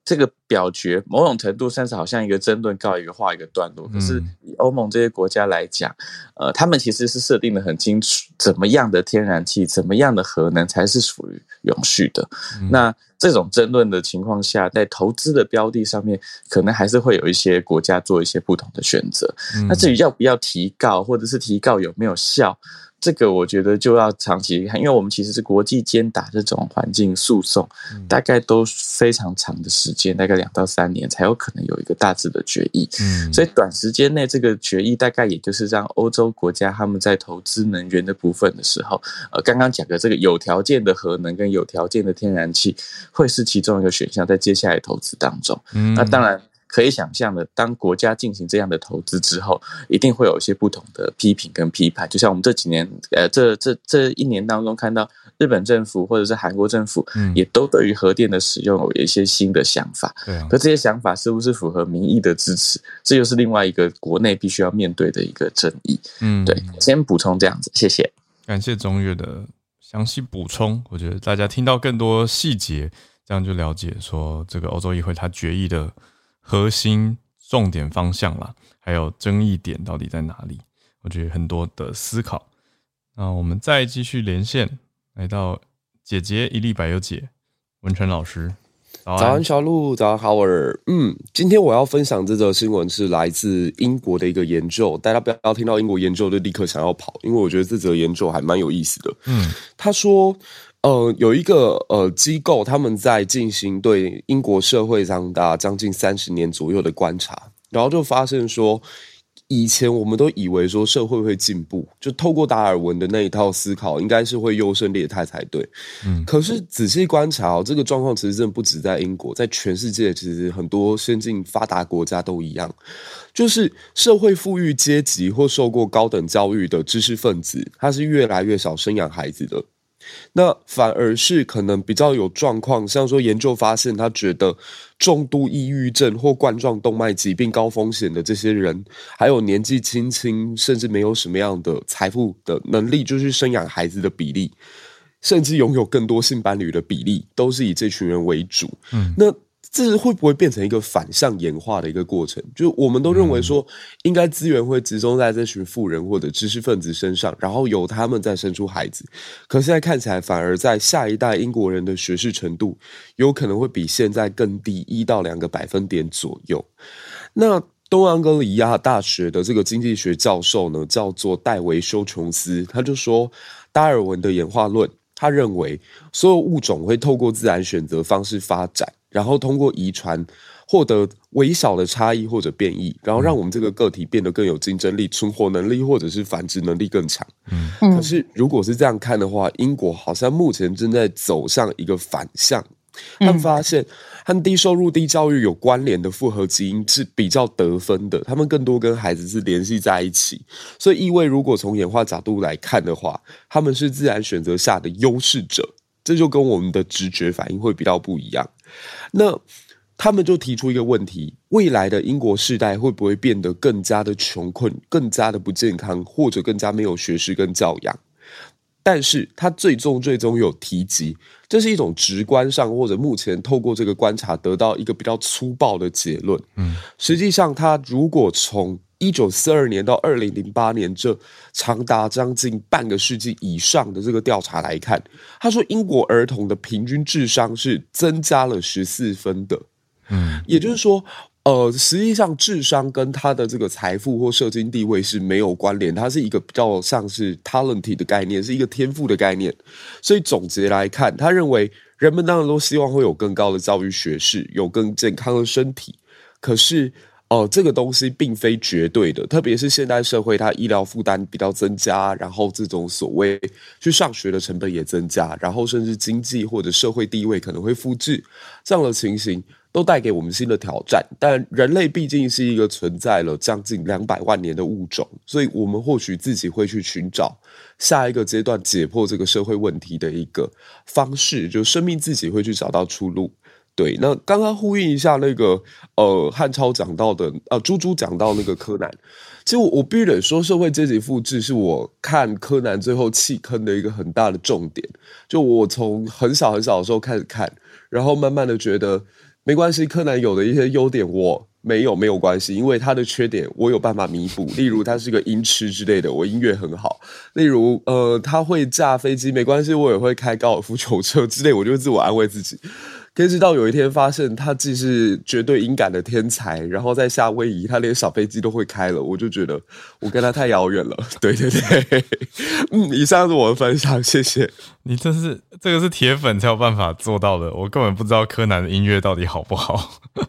这个表决某种程度算是好像一个争论告一个画一个段落，可是以欧盟这些国家来讲，呃，他们其实是设定的很清楚，怎么样的天然气，怎么样的核能才是属于永续的。那这种争论的情况下，在投资的标的上面，可能还是会有一些国家做一些不同的选择。那至于要不要提告，或者是提告有没有效？这个我觉得就要长期看，因为我们其实是国际间打这种环境诉讼，大概都非常长的时间，大概个两到三年才有可能有一个大致的决议。嗯，所以短时间内这个决议大概也就是让欧洲国家他们在投资能源的部分的时候，呃，刚刚讲的这个有条件的核能跟有条件的天然气会是其中一个选项，在接下来投资当中。嗯那当然。可以想象的，当国家进行这样的投资之后，一定会有一些不同的批评跟批判。就像我们这几年，呃，这这这一年当中看到日本政府或者是韩国政府，嗯也都对于核电的使用有一些新的想法。对啊可，这些想法是不是符合民意的支持，这又是另外一个国内必须要面对的一个争议。嗯，对，先补充这样子，谢谢。感谢中越的详细补充，我觉得大家听到更多细节，这样就了解说这个欧洲议会它决议的核心重点方向啦，还有争议点到底在哪里，我觉得很多的思考。那我们再继续连线，来到姐姐一粒百优姐文成老师，早早安，小鹿，早安，好尔。嗯，今天我要分享这则新闻是来自英国的一个研究，大家不要听到英国研究就立刻想要跑，因为我觉得这则研究还蛮有意思的。嗯他说，呃，有一个呃机构，他们在进行对英国社会长达将近三十年左右的观察，然后就发现说。以前我们都以为说社会会进步，就透过达尔文的那一套思考，应该是会优胜劣汰才对。嗯可是仔细观察哦，这个状况其实真的不止在英国，在全世界其实很多先进发达国家都一样，就是社会富裕阶级或受过高等教育的知识分子，他是越来越少生养孩子的。那反而是可能比较有状况，像说研究发现，他觉得重度抑郁症或冠状动脉疾病高风险的这些人，还有年纪轻轻甚至没有什么样的财富的能力，就是生养孩子的比例，甚至拥有更多性伴侣的比例，都是以这群人为主。嗯那这会不会变成一个反向演化的一个过程？就我们都认为说，应该资源会集中在这群富人或者知识分子身上，然后由他们再生出孩子。可现在看起来，反而在下一代英国人的学识程度，有可能会比现在更低一到两个百分点左右。那东安格里亚大学的这个经济学教授呢，叫做戴维修琼斯，他就说达尔文的演化论，他认为所有物种会透过自然选择方式发展，然后通过遗传获得微小的差异或者变异，然后让我们这个个体变得更有竞争力、存活能力或者是繁殖能力更强。嗯可是如果是这样看的话，英国好像目前正在走向一个反向。他们发现和低收入、低教育有关联的复合基因是比较得分的，他们更多跟孩子是联系在一起，所以意味如果从演化角度来看的话，他们是自然选择下的优势者，这就跟我们的直觉反应会比较不一样。那他们就提出一个问题：未来的英国世代会不会变得更加的穷困、更加的不健康，或者更加没有学识跟教养？但是他最终最终有提及，这是一种直观上或者目前透过这个观察得到一个比较粗暴的结论。嗯，实际上他如果从一九四二年到二零零八年这长达将近半个世纪以上的这个调查来看，他说英国儿童的平均智商是增加了十四分的。嗯也就是说，呃，实际上智商跟他的这个财富或社经地位是没有关联，它是一个比较像是 talented 的概念，是一个天赋的概念。所以总结来看，他认为人们当然都希望会有更高的教育学士，有更健康的身体，可是。哦、这个东西并非绝对的，特别是现代社会，它医疗负担比较增加，然后这种所谓去上学的成本也增加，然后甚至经济或者社会地位可能会复制，这样的情形都带给我们新的挑战。但人类毕竟是一个存在了将近两百万年的物种，所以我们或许自己会去寻找下一个阶段解破这个社会问题的一个方式，就生命自己会去找到出路。对，那刚刚呼应一下那个呃汉超讲到的呃猪猪讲到那个柯南，其实我我必须得说，社会阶级复制是我看柯南最后弃坑的一个很大的重点。就我从很小很小的时候开始看，然后慢慢的觉得没关系，柯南有的一些优点我没有没有关系，因为他的缺点我有办法弥补。例如他是个音痴之类的，我音乐很好；例如呃他会驾飞机，没关系，我也会开高尔夫球车之类，我就自我安慰自己。可是直到有一天发现他既是绝对音感的天才，然后在夏威夷他连小飞机都会开了，我就觉得我跟他太遥远了。对 对对，嗯，以上是我的分享，谢谢。你这是这个是铁粉才有办法做到的，我根本不知道柯南的音乐到底好不好。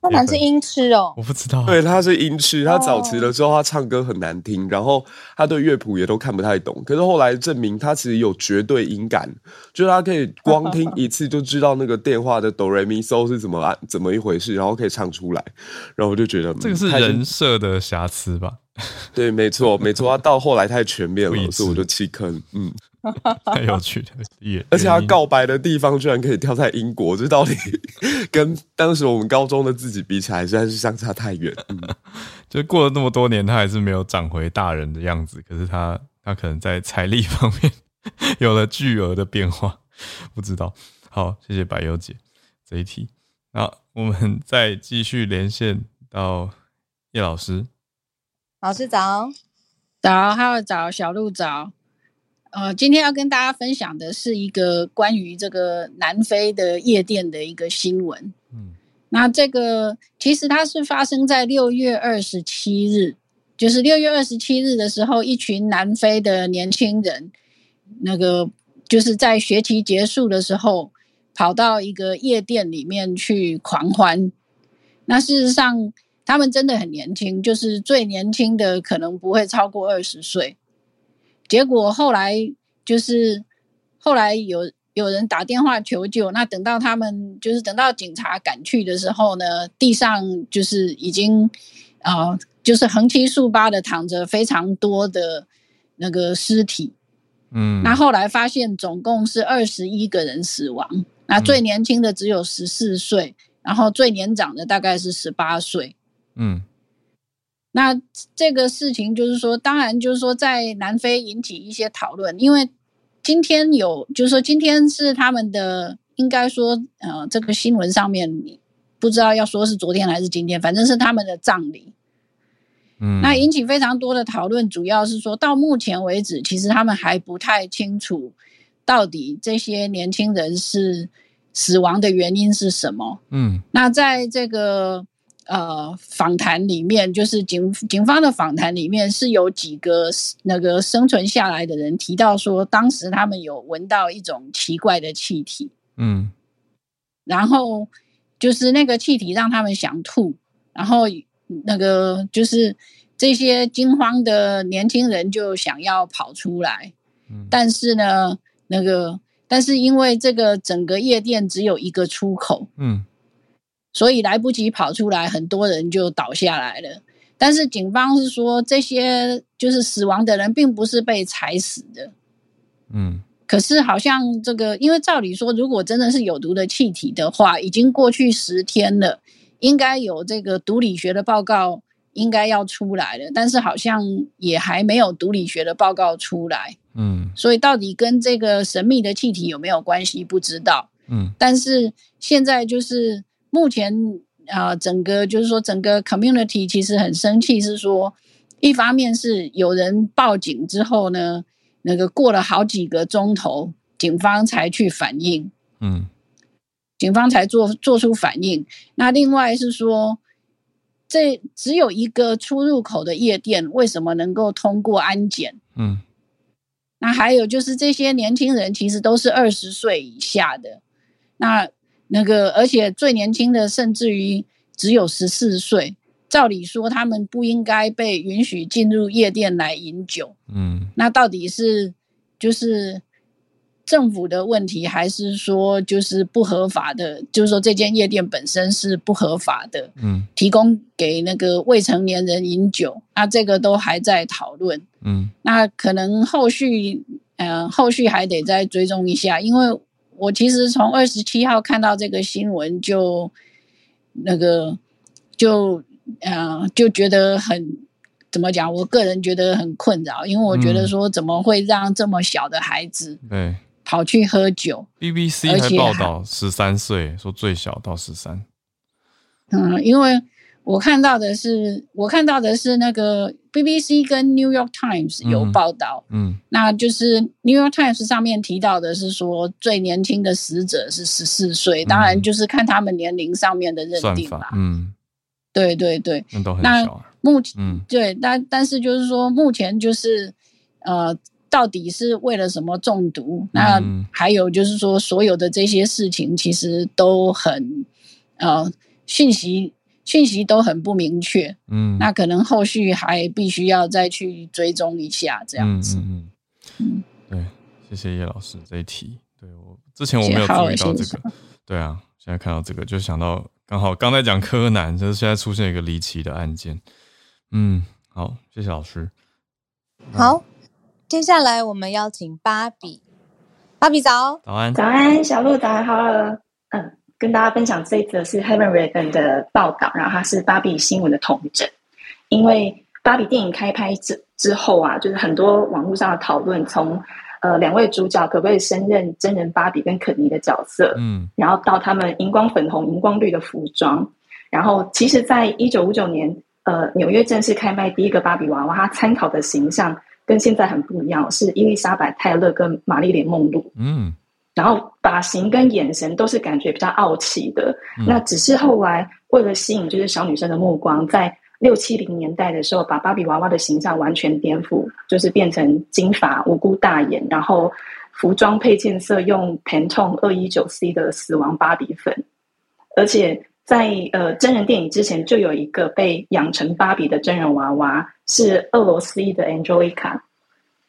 柯南是音痴哦，我不知道。对，他是音痴，他早期的时候他唱歌很难听，然后他对乐谱也都看不太懂。可是后来证明他其实有绝对音感，就是他可以光听一次就知道那个电话的哆来咪嗦是怎么啊怎么一回事，然后可以唱出来。然后我就觉得这个是人设的瑕疵吧？对，没错，没错。他到后来太全面了，所以我就弃坑。嗯。太有趣了，也而且他告白的地方居然可以跳在英国，这到底跟当时我们高中的自己比起来，实在是相差太远。就过了那么多年，他还是没有长回大人的样子。可是他，他可能在财力方面有了巨额的变化，不知道。好，谢谢白优姐这一题。那我们再继续连线到叶老师。老师早，早，还有早，小鹿早。呃，今天要跟大家分享的是一个关于这个南非的夜店的一个新闻。嗯，那这个其实它是发生在六月二十七日，就是六月二十七日的时候，一群南非的年轻人，那个就是在学期结束的时候，跑到一个夜店里面去狂欢。那事实上，他们真的很年轻，就是最年轻的可能不会超过二十岁。结果后来就是后来有有人打电话求救，那等到他们就是等到警察赶去的时候呢，地上就是已经啊，就是横七竖八的躺着非常多的那个尸体。嗯，那后来发现总共是二十一个人死亡，那最年轻的只有十四岁，然后最年长的大概是十八岁。嗯。那这个事情就是说，当然就是说，在南非引起一些讨论，因为今天有，就是说今天是他们的，应该说，呃，这个新闻上面不知道要说是昨天还是今天，反正是他们的葬礼。嗯，那引起非常多的讨论，主要是说到目前为止，其实他们还不太清楚到底这些年轻人是死亡的原因是什么。嗯，那在这个。呃，访谈里面就是警警方的访谈里面是有几个那个生存下来的人提到说，当时他们有闻到一种奇怪的气体，嗯，然后就是那个气体让他们想吐，然后那个就是这些惊慌的年轻人就想要跑出来，嗯，但是呢，那个但是因为这个整个夜店只有一个出口，嗯。所以来不及跑出来，很多人就倒下来了。但是警方是说，这些就是死亡的人，并不是被踩死的。嗯，可是好像这个，因为照理说，如果真的是有毒的气体的话，已经过去十天了，应该有这个毒理学的报告应该要出来了。但是好像也还没有毒理学的报告出来。嗯，所以到底跟这个神秘的气体有没有关系，不知道。嗯，但是现在就是。目前啊，整个就是说，整个 community 其实很生气，是说，一方面是有人报警之后呢，那个过了好几个钟头，警方才去反应，嗯，警方才做做出反应。那另外是说，这只有一个出入口的夜店，为什么能够通过安检？嗯，那还有就是这些年轻人其实都是二十岁以下的，那。那个，而且最年轻的甚至于只有十四岁。照理说，他们不应该被允许进入夜店来饮酒。嗯，那到底是就是政府的问题，还是说就是不合法的？就是说这间夜店本身是不合法的。嗯，提供给那个未成年人饮酒，那这个都还在讨论。嗯，那可能后续，嗯，后续还得再追踪一下，因为。我其实从二十七号看到这个新闻，就那个就呃就觉得很怎么讲？我个人觉得很困扰，因为我觉得说怎么会让这么小的孩子对跑去喝酒？BBC 还报道十三岁，说最小到十三。嗯，因为我看到的是，我看到的是那个 BBC 跟 New York Times 有报道，嗯，那就是 New York Times 上面提到的是说，最年轻的死者是十四岁，当然就是看他们年龄上面的认定吧，嗯，对对对，那目前，对，但但是就是说，目前就是呃，到底是为了什么中毒？那还有就是说，所有的这些事情其实都很呃，讯息。讯息都很不明确，嗯，那可能后续还必须要再去追踪一下，这样子，嗯嗯，对，谢谢叶老师这一题，对我之前我没有注意到这个，对啊，现在看到这个就想到刚好刚才讲柯南，就是现在出现一个离奇的案件，嗯，好，谢谢老师，好，接下来我们邀请芭比，芭比早，早安，早安，小鹿早安，好了，嗯。跟大家分享这一则是 Heaven Raven 的报道，然后它是芭比新闻的统整。因为芭比电影开拍之之后啊，就是很多网络上的讨论，从呃两位主角可不可以升任真人芭比跟肯尼的角色，嗯，然后到他们荧光粉红、荧光绿的服装，然后其实，在一九五九年，呃，纽约正式开卖第一个芭比娃娃，它参考的形象跟现在很不一样，是伊丽莎白泰勒跟玛丽莲梦露，嗯。然后发型跟眼神都是感觉比较傲气的，那只是后来为了吸引就是小女生的目光，在六七零年代的时候，把芭比娃娃的形象完全颠覆，就是变成金发、无辜大眼，然后服装配件色用 Pantone 二一九 C 的死亡芭比粉，而且在呃真人电影之前就有一个被养成芭比的真人娃娃，是俄罗斯的 Angelica，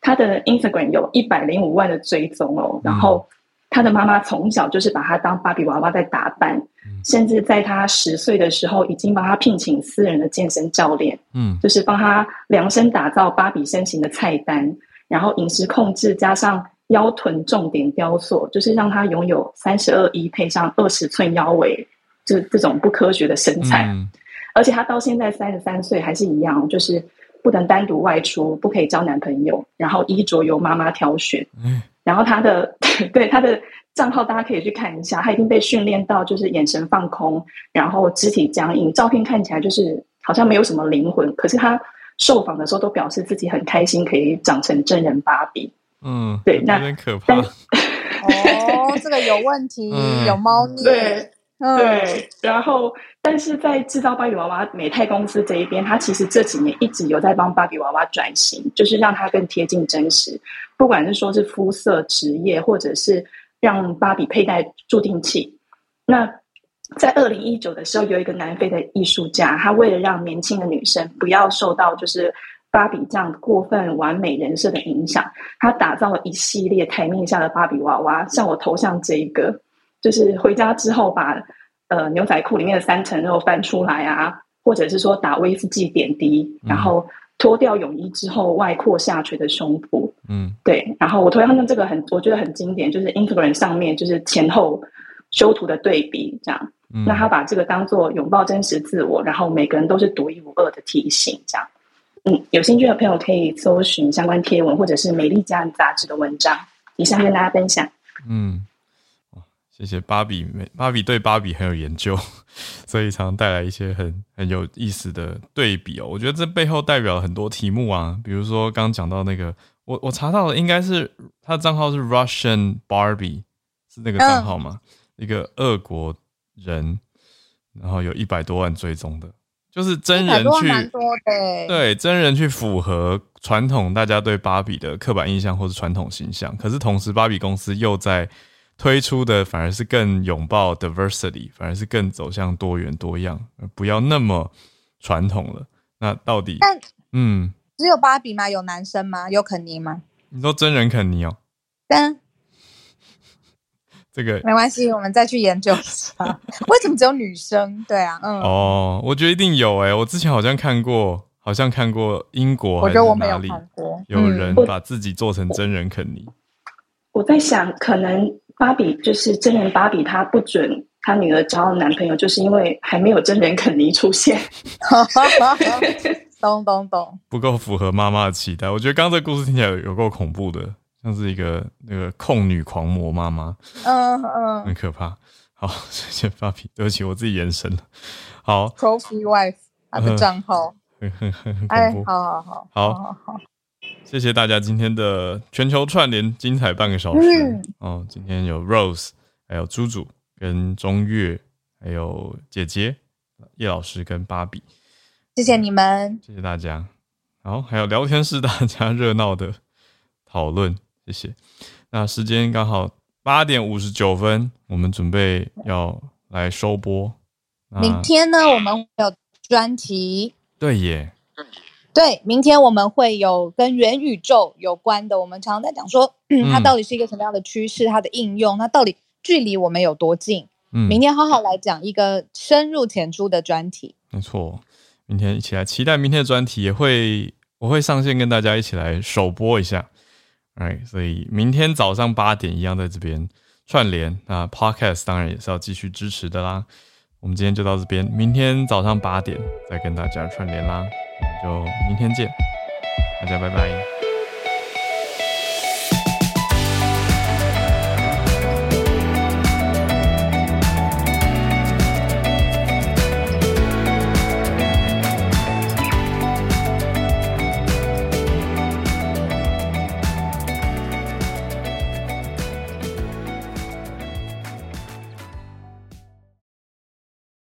她的 Instagram 有一百零五万的追踪哦，然后。她的妈妈从小就是把她当芭比娃娃在打扮，甚至在她十岁的时候，已经帮她聘请私人的健身教练，嗯，就是帮她量身打造芭比身形的菜单，然后饮食控制加上腰臀重点雕塑，就是让她拥有三十二一配上二十寸腰围，就这种不科学的身材。而且她到现在三十三岁还是一样，就是不能单独外出，不可以交男朋友，然后衣着由妈妈挑选。嗯 然后她的 对她的账号，大家可以去看一下，她已经被训练到就是眼神放空，然后肢体僵硬，照片看起来就是好像没有什么灵魂。可是她受访的时候都表示自己很开心，可以长成真人芭比。嗯，对，那有点可怕。哦，这个有问题，有猫腻。对。对，然后，但是在制造芭比娃娃美泰公司这一边，他其实这几年一直有在帮芭比娃娃转型，就是让它更贴近真实，不管是说是肤色、职业，或者是让芭比佩戴助听器。那在二零一九的时候，有一个南非的艺术家，他为了让年轻的女生不要受到就是芭比这样过分完美人设的影响，他打造了一系列台面下的芭比娃娃，像我头像这一个。就是回家之后把呃牛仔裤里面的三层肉翻出来啊，或者是说打威士忌点滴，然后脱掉泳衣之后外扩下垂的胸部，嗯，对。然后我同样用这个很我觉得很经典，就是 Instagram 上面就是前后修图的对比这样。那他把这个当做拥抱真实自我，然后每个人都是独一无二的提醒这样。嗯，有兴趣的朋友可以搜寻相关贴文或者是美丽家人杂志的文章，以上跟大家分享。嗯。谢谢芭比，芭比对芭比很有研究，所以常带来一些很很有意思的对比哦。我觉得这背后代表了很多题目啊，比如说刚刚讲到那个，我我查到了，应该是他的账号是 Russian Barbie，是那个账号吗？一个俄国人，然后有一百多万追踪的，就是真人去对真人去符合传统大家对芭比的刻板印象或是传统形象，可是同时芭比公司又在。推出的反而是更拥抱 diversity，反而是更走向多元多样，不要那么传统了。那到底，嗯，只有芭比吗？有男生吗？有肯尼吗？你说真人肯尼哦？真，这个没关系，我们再去研究一下，为什么只有女生？对啊，嗯，哦，我觉得一定有诶，我之前好像看过，好像看过英国，我觉得我没有看过，有人把自己做成真人肯尼。我在想，可能。芭比就是真人芭比，她不准她女儿交男朋友，就是因为还没有真人肯尼出现。懂懂懂，不够符合妈妈的期待。我觉得刚刚这故事听起来有够恐怖的，像是一个那个控女狂魔妈妈。嗯嗯，很可怕。好，谢谢芭比，对不起，我自己延伸了。好，Trophy Wife。他的账号，很很很很哎恐，怖。好好好，好好好，谢谢大家今天的全球串联精彩半个小时。嗯哦，今天有 Rose，还有猪猪跟中月，还有姐姐叶老师跟芭比，谢谢你们，谢谢大家。好，还有聊天室大家热闹的讨论，谢谢。那时间刚好八点五十九分，我们准备要来收播。明天呢我们会有专题。对耶，对，明天我们会有跟元宇宙有关的。我们常常在讲说，嗯，它嗯到底是一个什么样的趋势，它的应用，它到底距离我们有多近？嗯，明天好好来讲一个深入浅出的专题。没错，明天一起来期待明天的专题，也会我会上线跟大家一起来首播一下。哎，所以明天早上八点一样在这边串联。那 Podcast 当然也是要继续支持的啦。我们今天就到这边，明天早上八点再跟大家串联啦。就明天见，大家拜拜。